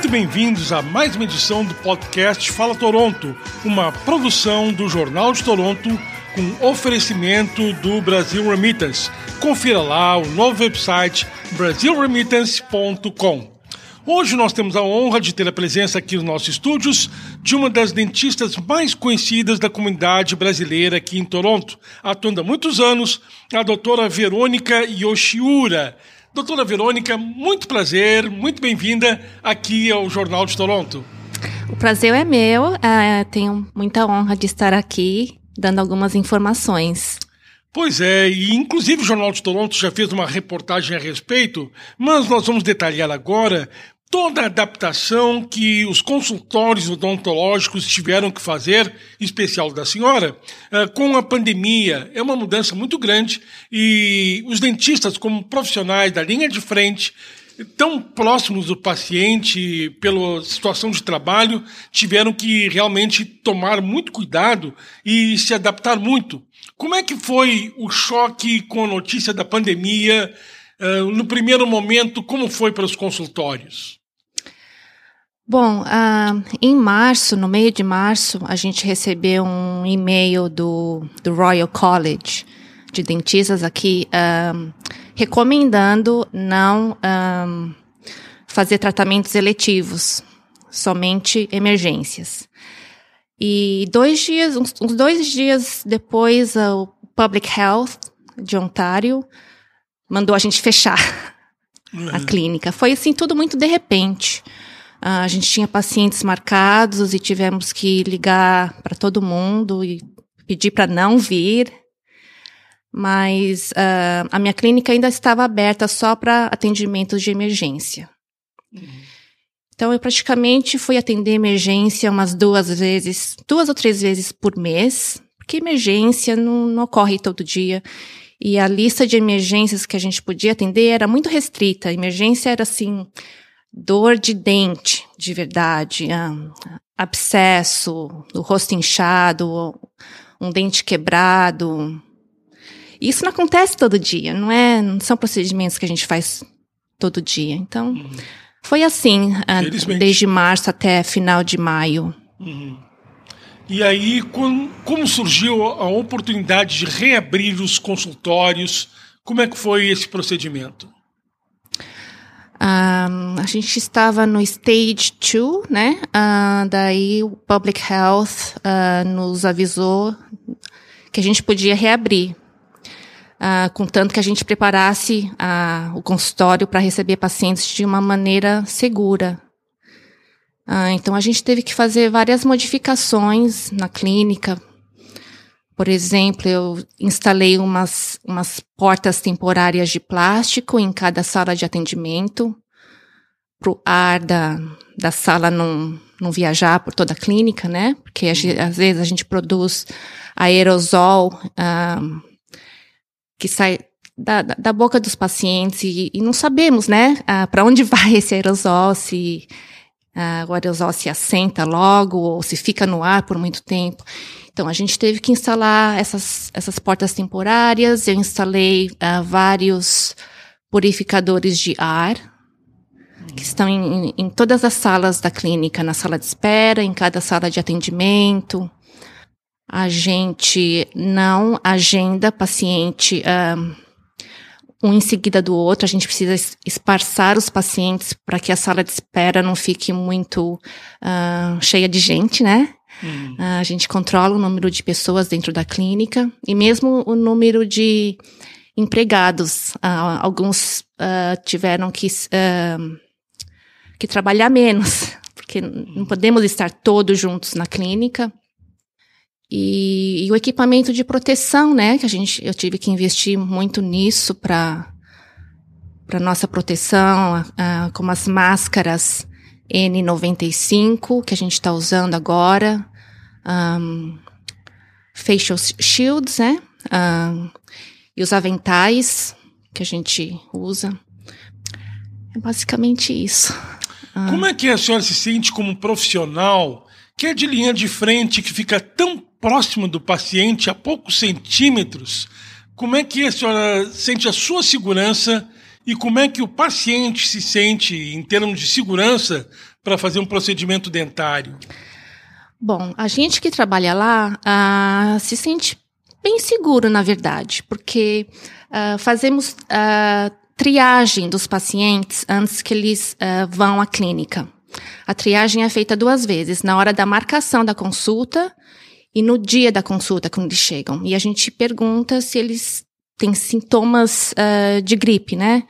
muito bem-vindos a mais uma edição do podcast Fala Toronto, uma produção do Jornal de Toronto com oferecimento do Brasil Remittance. Confira lá o novo website brasilremittance.com. Hoje nós temos a honra de ter a presença aqui nos nossos estúdios de uma das dentistas mais conhecidas da comunidade brasileira aqui em Toronto, atuando há muitos anos, a doutora Verônica Yoshiura. Doutora Verônica, muito prazer, muito bem-vinda aqui ao Jornal de Toronto. O prazer é meu, uh, tenho muita honra de estar aqui dando algumas informações. Pois é, e inclusive o Jornal de Toronto já fez uma reportagem a respeito, mas nós vamos detalhar agora toda a adaptação que os consultórios odontológicos tiveram que fazer, especial da senhora, eh, com a pandemia. É uma mudança muito grande e os dentistas, como profissionais da linha de frente, tão próximos do paciente pela situação de trabalho, tiveram que realmente tomar muito cuidado e se adaptar muito. Como é que foi o choque com a notícia da pandemia? Uh, no primeiro momento, como foi para os consultórios? Bom, uh, em março, no meio de março, a gente recebeu um e-mail do, do Royal College de dentistas aqui um, recomendando não um, fazer tratamentos eletivos, somente emergências. E dois dias, uns, uns dois dias depois, o Public Health de Ontário mandou a gente fechar uhum. a clínica. Foi assim tudo muito de repente. Uh, a gente tinha pacientes marcados e tivemos que ligar para todo mundo e pedir para não vir mas uh, a minha clínica ainda estava aberta só para atendimentos de emergência. Uhum. Então, eu praticamente fui atender emergência umas duas vezes, duas ou três vezes por mês, porque emergência não, não ocorre todo dia. E a lista de emergências que a gente podia atender era muito restrita. Emergência era assim, dor de dente, de verdade, um, abscesso, o rosto inchado, um dente quebrado, isso não acontece todo dia, não é? Não são procedimentos que a gente faz todo dia. Então, uhum. foi assim, uh, desde março até final de maio. Uhum. E aí, como, como surgiu a oportunidade de reabrir os consultórios? Como é que foi esse procedimento? Um, a gente estava no stage 2, né? Uh, daí o Public Health uh, nos avisou que a gente podia reabrir uh, contanto que a gente preparasse uh, o consultório para receber pacientes de uma maneira segura. Então, a gente teve que fazer várias modificações na clínica. Por exemplo, eu instalei umas, umas portas temporárias de plástico em cada sala de atendimento, para o ar da, da sala não, não viajar por toda a clínica, né? Porque às vezes a gente produz aerosol uh, que sai da, da, boca dos pacientes e, e não sabemos, né, ah, para onde vai esse aerosol, se ah, o aerosol se assenta logo ou se fica no ar por muito tempo. Então, a gente teve que instalar essas, essas portas temporárias, eu instalei ah, vários purificadores de ar, que estão em, em, todas as salas da clínica, na sala de espera, em cada sala de atendimento. A gente não agenda paciente um, um em seguida do outro, a gente precisa esparçar os pacientes para que a sala de espera não fique muito uh, cheia de gente, né? Hum. Uh, a gente controla o número de pessoas dentro da clínica e mesmo o número de empregados. Uh, alguns tiveram que, que trabalhar menos, porque não podemos estar todos juntos na clínica. E, e, o equipamento de proteção, né? Que a gente, eu tive que investir muito nisso para para nossa proteção, uh, como as máscaras N95 que a gente está usando agora, um, facial shields, né? Um, e os aventais que a gente usa. É basicamente isso. Como é que a senhora se sente como profissional que é de linha de frente, que fica tão próximo do paciente, a poucos centímetros, como é que a senhora sente a sua segurança e como é que o paciente se sente em termos de segurança para fazer um procedimento dentário? Bom, a gente que trabalha lá uh, se sente bem seguro, na verdade, porque uh, fazemos uh, triagem dos pacientes antes que eles vão à clínica. A triagem é feita duas vezes, na hora da marcação da consulta e no dia da consulta, quando eles chegam. E a gente pergunta se eles têm sintomas de gripe, né?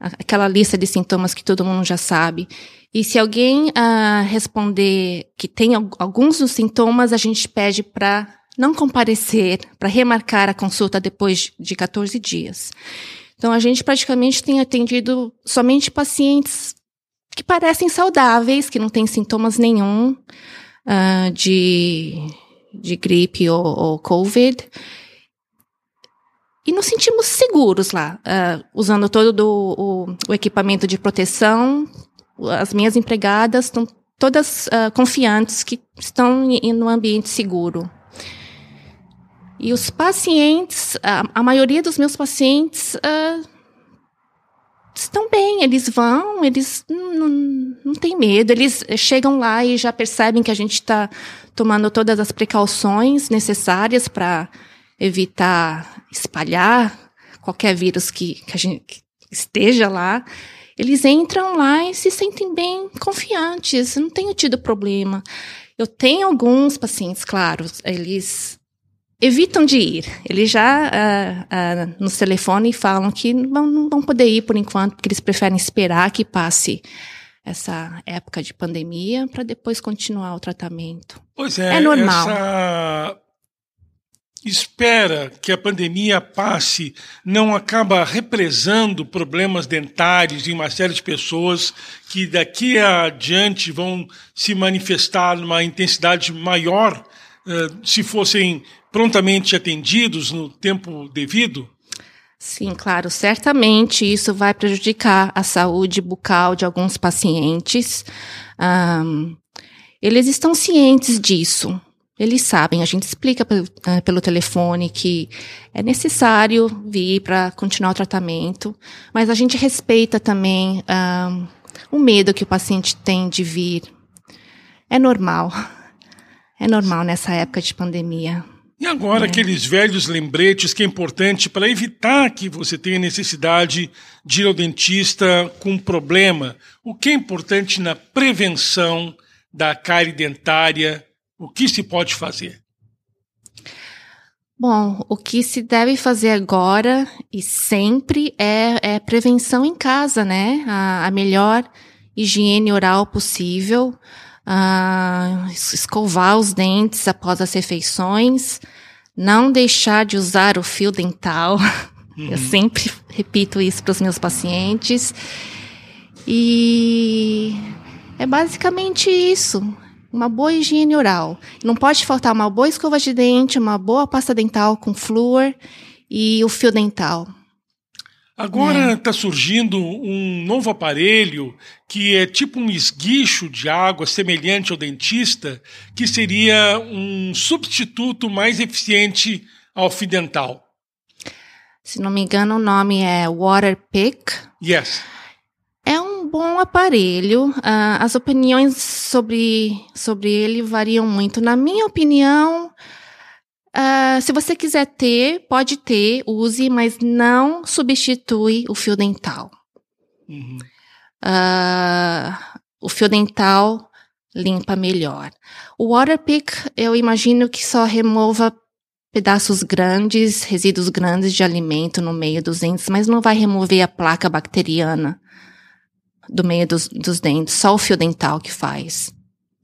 Aquela lista de sintomas que todo mundo já sabe. E se alguém uh, responder que tem alguns dos sintomas, a gente pede para não comparecer, para remarcar a consulta depois de 14 dias. Então, a gente praticamente tem atendido somente pacientes que parecem saudáveis, que não têm sintomas nenhum uh, de, de gripe ou, ou COVID. E nos sentimos seguros lá, uh, usando todo o, o, equipamento de proteção, as minhas empregadas estão todas uh, confiantes que estão em, um ambiente seguro. E os pacientes, a, a maioria dos meus pacientes uh, estão bem, eles vão, eles não, não, têm medo, eles chegam lá e já percebem que a gente está tomando todas as precauções necessárias para evitar espalhar qualquer vírus que, que a gente que esteja lá eles entram lá e se sentem bem confiantes, não tenho tido problema. Eu tenho alguns pacientes, claro, eles evitam de ir. Eles já uh, uh, no telefone falam que não, não vão poder ir por enquanto, porque eles preferem esperar que passe essa época de pandemia para depois continuar o tratamento. Pois é, é normal. Essa espera que a pandemia passe não acaba represando problemas dentários em uma série de pessoas que daqui adiante vão se manifestar numa intensidade maior eh, se fossem prontamente atendidos no tempo devido? Sim, claro, certamente isso vai prejudicar a saúde bucal de alguns pacientes. Um, eles estão cientes disso. Eles sabem, a gente explica pelo, uh, pelo telefone que é necessário vir para continuar o tratamento, mas a gente respeita também uh, o medo que o paciente tem de vir. É normal. É normal nessa época de pandemia. E agora, é. aqueles velhos lembretes que é importante para evitar que você tenha necessidade de ir ao dentista com problema. O que é importante na prevenção da cárie dentária o que se pode fazer? Bom, o que se deve fazer agora e sempre é, é prevenção em casa, né? A, a melhor higiene oral possível, uh, escovar os dentes após as refeições, não deixar de usar o fio dental. Uhum. Eu sempre repito isso para os meus pacientes. E é basicamente isso uma boa higiene oral. Não pode faltar uma boa escova de dente, uma boa pasta dental com flúor e o fio dental. Agora está é. Tá surgindo um novo aparelho que é tipo um esguicho de água semelhante ao dentista, que seria um substituto mais eficiente ao fio dental. Se não me engano, o nome é Waterpick. Yes bom aparelho. Uh, as opiniões sobre, sobre ele variam muito. Na minha opinião, uh, se você quiser ter, pode ter, use, mas não substitui o fio dental. Uhum. Uh, o fio dental limpa melhor. O Waterpick, eu imagino que só remova pedaços grandes, resíduos grandes de alimento no meio dos dentes, mas não vai remover a placa bacteriana do meio dos, dos dentes, só o fio dental que faz.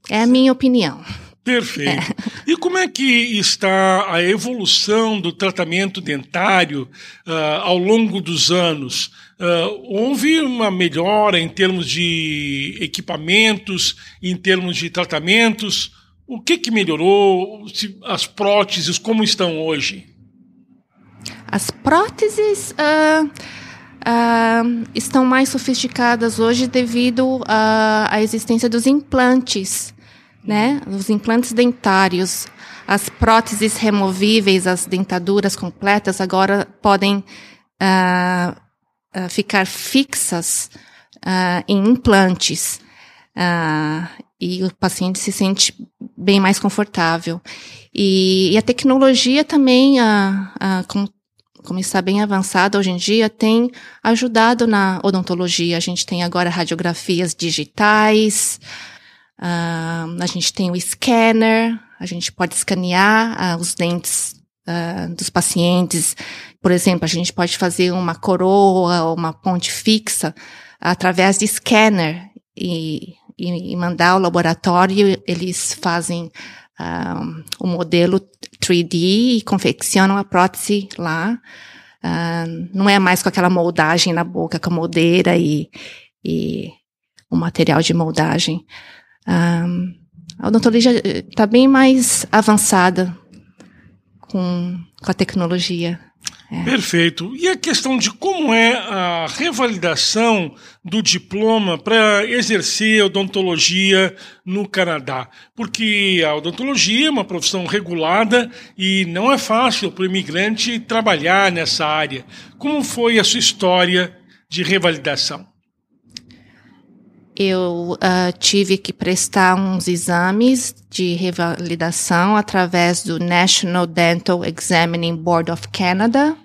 É a minha opinião. Perfeito. É. E como é que está a evolução do tratamento dentário uh, ao longo dos anos? Uh, houve uma melhora em termos de equipamentos, em termos de tratamentos? O que, que melhorou? As próteses, como estão hoje? As próteses. Uh uh, estão mais sofisticadas hoje devido à, à existência dos implantes, né? Os implantes dentários. As próteses removíveis, as dentaduras completas, agora podem uh, uh, ficar fixas em implantes. E o paciente se sente bem mais confortável. E, e a tecnologia também, uh, uh, como, está bem avançada hoje em dia, tem ajudado na odontologia. A gente tem agora radiografias digitais, a gente tem o scanner, a gente pode escanear os dentes dos pacientes. Por exemplo, a gente pode fazer uma coroa ou uma ponte fixa através de scanner e e, e mandar ao laboratório, eles fazem um, o modelo 3D e confeccionam a prótese lá. Uh, não é mais com aquela moldagem na boca, com a moldeira e, e o material de moldagem. Um, a odontologia está bem mais avançada com, com a tecnologia. É. Perfeito. E a questão de como é a revalidação do diploma para exercer odontologia no Canadá? Porque a odontologia é uma profissão regulada e não é fácil para o imigrante trabalhar nessa área. Como foi a sua história de revalidação? Eu uh, tive que prestar uns exames de revalidação através do National Dental Examining Board of Canada.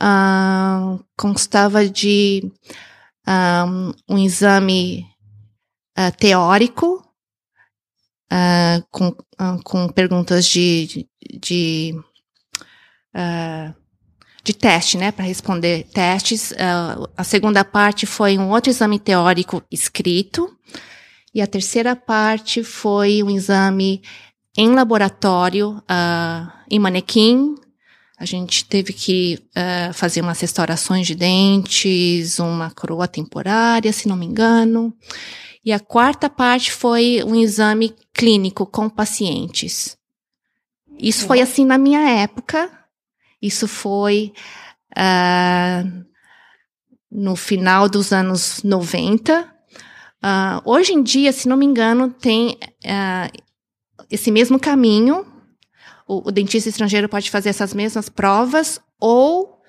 Uh, constava de um, um exame uh, teórico com, com perguntas de, de, de de teste, né, para responder testes. Uh, a segunda parte foi um outro exame teórico escrito. E a terceira parte foi um exame em laboratório, uh, em manequim. A gente teve que uh, fazer umas restaurações de dentes, uma coroa temporária, se não me engano. E a quarta parte foi um exame clínico com pacientes. Isso foi assim na minha época, isso foi uh, no final dos anos 90. Uh, ah, hoje em dia, se não me engano, tem uh, esse mesmo caminho. O, o, dentista estrangeiro pode fazer essas mesmas provas ou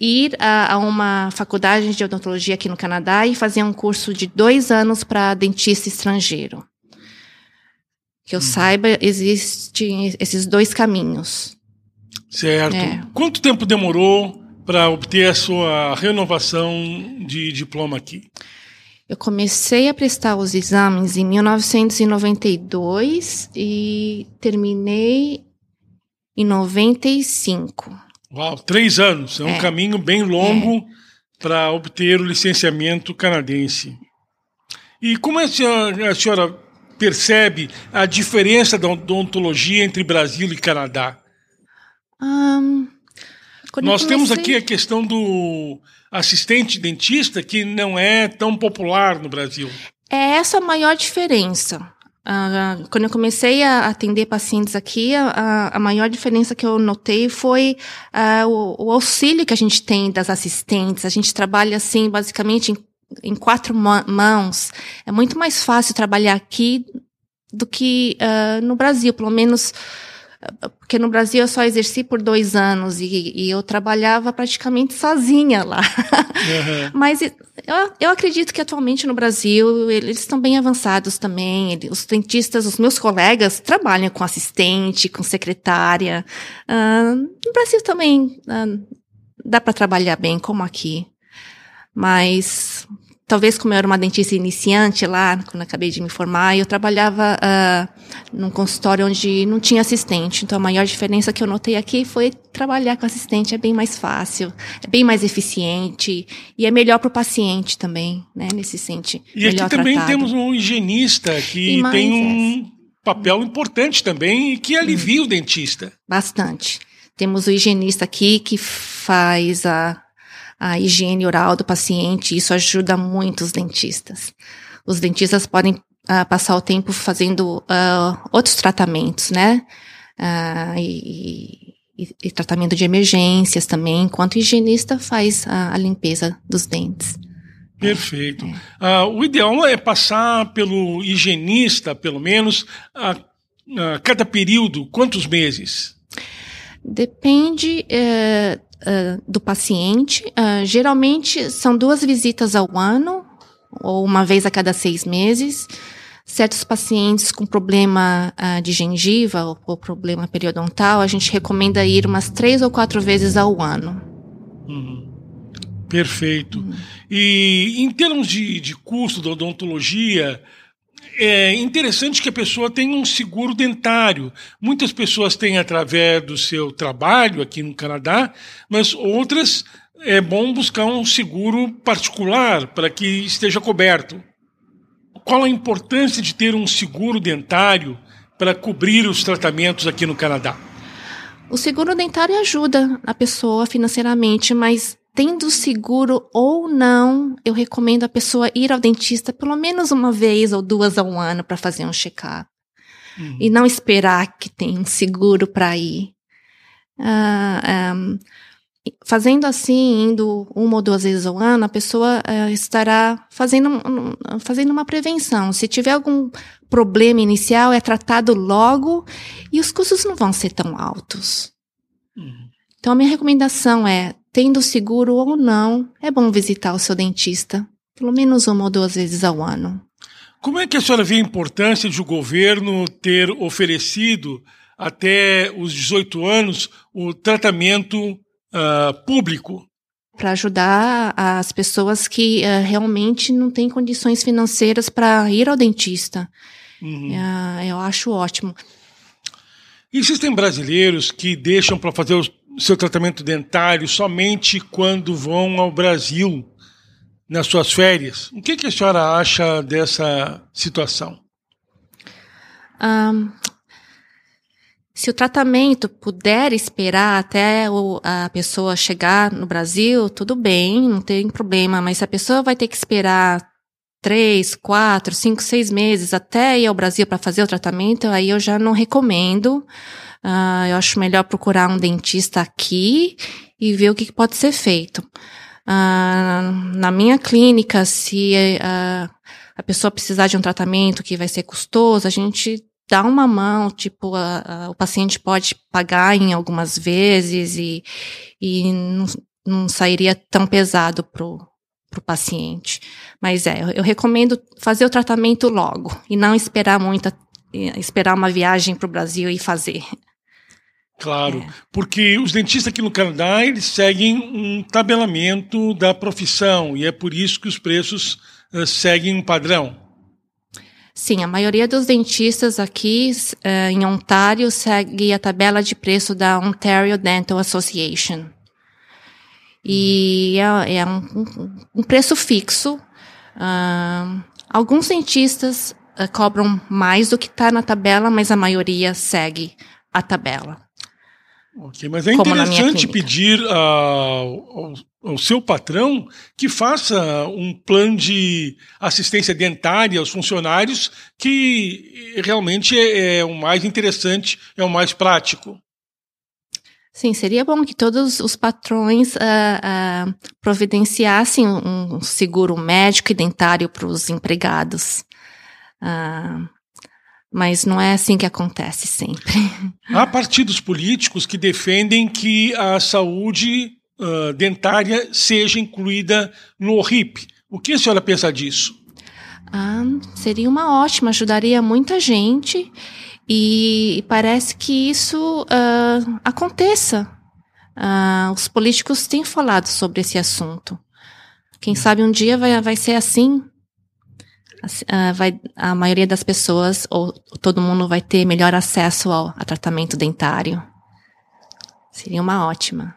ir a, a, uma faculdade de odontologia aqui no Canadá e fazer um curso de dois anos para dentista estrangeiro. Que eu hum. saiba, existem esses dois caminhos. Certo. É. Quanto tempo demorou para obter a sua renovação de diploma aqui? Eu comecei a prestar os exames em 1992 e terminei em 95. Uau, três anos. É um é. caminho bem longo é. para obter o licenciamento canadense. E como a senhora, a senhora percebe a diferença da odontologia entre Brasil e Canadá? Um, Nós comecei... temos aqui a questão do assistente dentista, que não é tão popular no Brasil. É essa a maior diferença. Uh, quando eu comecei a atender pacientes aqui, a, a maior diferença que eu notei foi uh, o, o, auxílio que a gente tem das assistentes. A gente trabalha assim, basicamente, em, em quatro mãos. É muito mais fácil trabalhar aqui do que uh, no Brasil, pelo menos porque no Brasil eu só exerci por dois anos e, e eu trabalhava praticamente sozinha lá. Uhum. Mas eu, eu acredito que atualmente no Brasil eles estão bem avançados também. Os dentistas, os meus colegas, trabalham com assistente, com secretária. Uh, no Brasil também uh, dá para trabalhar bem, como aqui. Mas talvez como eu era uma dentista iniciante lá, quando acabei de me formar, eu trabalhava uh, num consultório onde não tinha assistente. Então a maior diferença que eu notei aqui foi trabalhar com assistente é bem mais fácil, é bem mais eficiente e é melhor para o paciente também, né? Nesse sentido. E aqui também tratado. temos um higienista que tem um papel importante também e que alivia hum. o dentista. Bastante. Temos o higienista aqui que faz a a higiene oral do paciente, isso ajuda muito os dentistas. Os dentistas podem uh, passar o tempo fazendo uh, outros tratamentos, né? Uh, e, e, e, tratamento de emergências também, enquanto o higienista faz a, a limpeza dos dentes. Perfeito. É. o ideal é passar pelo higienista, pelo menos, a, a cada período, quantos meses? Depende eh, uh, do paciente. Uh, geralmente são duas visitas ao ano, ou uma vez a cada seis meses. Certos pacientes com problema uh, de gengiva ou, ou, problema periodontal, a gente recomenda ir umas três ou quatro vezes ao ano. Uhum. Perfeito. Uhum. E em termos de, de custo da odontologia, é interessante que a pessoa tenha um seguro dentário. Muitas pessoas têm através do seu trabalho aqui no Canadá, mas outras é bom buscar um seguro particular para que esteja coberto qual a importância de ter um seguro dentário para cobrir os tratamentos aqui no Canadá? O seguro dentário ajuda a pessoa financeiramente, mas tendo seguro ou não, eu recomendo a pessoa ir ao dentista pelo menos uma vez ou duas ao ano para fazer um check-up. Uhum. E não esperar que tenha um seguro para ir. Uh, ah, um, Fazendo assim, indo uma ou duas vezes ao ano, a pessoa uh, estará fazendo, fazendo uma prevenção. Se tiver algum problema inicial, é tratado logo e os custos não vão ser tão altos. Uhum. Então, a minha recomendação é, tendo seguro ou não, é bom visitar o seu dentista, pelo menos uma ou duas vezes ao ano. Como é que a senhora vê a importância de o governo ter oferecido até os 18 anos o tratamento uh, público. Para ajudar as pessoas que uh, realmente não têm condições financeiras para ir ao dentista. Uhum. Uh, eu acho ótimo. Existem brasileiros que deixam para fazer o seu tratamento dentário somente quando vão ao Brasil nas suas férias. O que, que a senhora acha dessa situação? Um, se o tratamento puder esperar até a pessoa chegar no Brasil, tudo bem, não tem problema. Mas a pessoa vai ter que esperar três, quatro, cinco, seis meses até ir ao Brasil para fazer o tratamento, aí eu já não recomendo. Uh, eu acho melhor procurar um dentista aqui e ver o que pode ser feito. Uh, na minha clínica, se uh, a pessoa precisar de um tratamento que vai ser custoso, a gente dá uma mão, tipo, o paciente pode pagar em algumas vezes e, e não, não sairia tão pesado pro, pro paciente. Mas é, eu, eu recomendo fazer o tratamento logo e não esperar muito, esperar uma viagem para o Brasil e fazer. Claro, é. porque os dentistas aqui no Canadá, eles seguem um tabelamento da profissão e é por isso que os preços uh, seguem um padrão. Sim, a maioria dos dentistas aqui uh, em Ontário segue a tabela de preço da Ontario Dental Association. E é, é um, um, preço fixo. Uh, alguns dentistas uh, cobram mais do que está na tabela, mas a maioria segue a tabela. Ok, mas é interessante pedir ao, ao seu patrão que faça um plano de assistência dentária aos funcionários que realmente é, é o mais interessante, é o mais prático. Sim, seria bom que todos os patrões uh, uh, providenciassem um seguro médico e dentário para os empregados. Uh, mas não é assim que acontece sempre. Há partidos políticos que defendem que a saúde dentária seja incluída no RIP. O que a senhora pensa disso? Ah, seria uma ótima, ajudaria muita gente e parece que isso uh, aconteça. Uh, os políticos têm falado sobre esse assunto. Quem sabe um dia vai, vai ser assim uh, vai, a maioria das pessoas, ou todo mundo, vai ter melhor acesso ao a tratamento dentário. Seria uma ótima.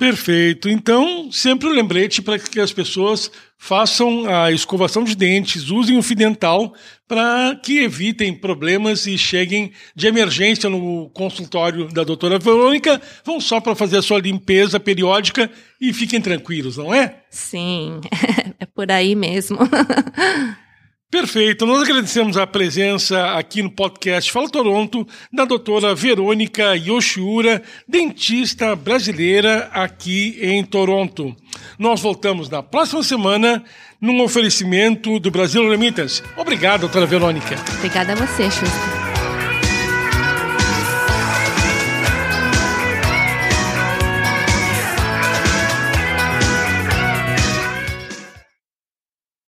Perfeito. Então, sempre um lembrete para que as pessoas façam a escovação de dentes, usem o fio dental para que evitem problemas e cheguem de emergência no consultório da doutora Verônica, vão só para fazer a sua limpeza periódica e fiquem tranquilos, não é? Sim, é por aí mesmo. Perfeito. Nós agradecemos a presença aqui no podcast Fala Toronto da doutora Verônica Yoshiura, dentista brasileira aqui em Toronto. Nós voltamos na próxima semana num oferecimento do Brasil Remittance. Obrigado, doutora Verônica. Obrigada a você, Xuxa.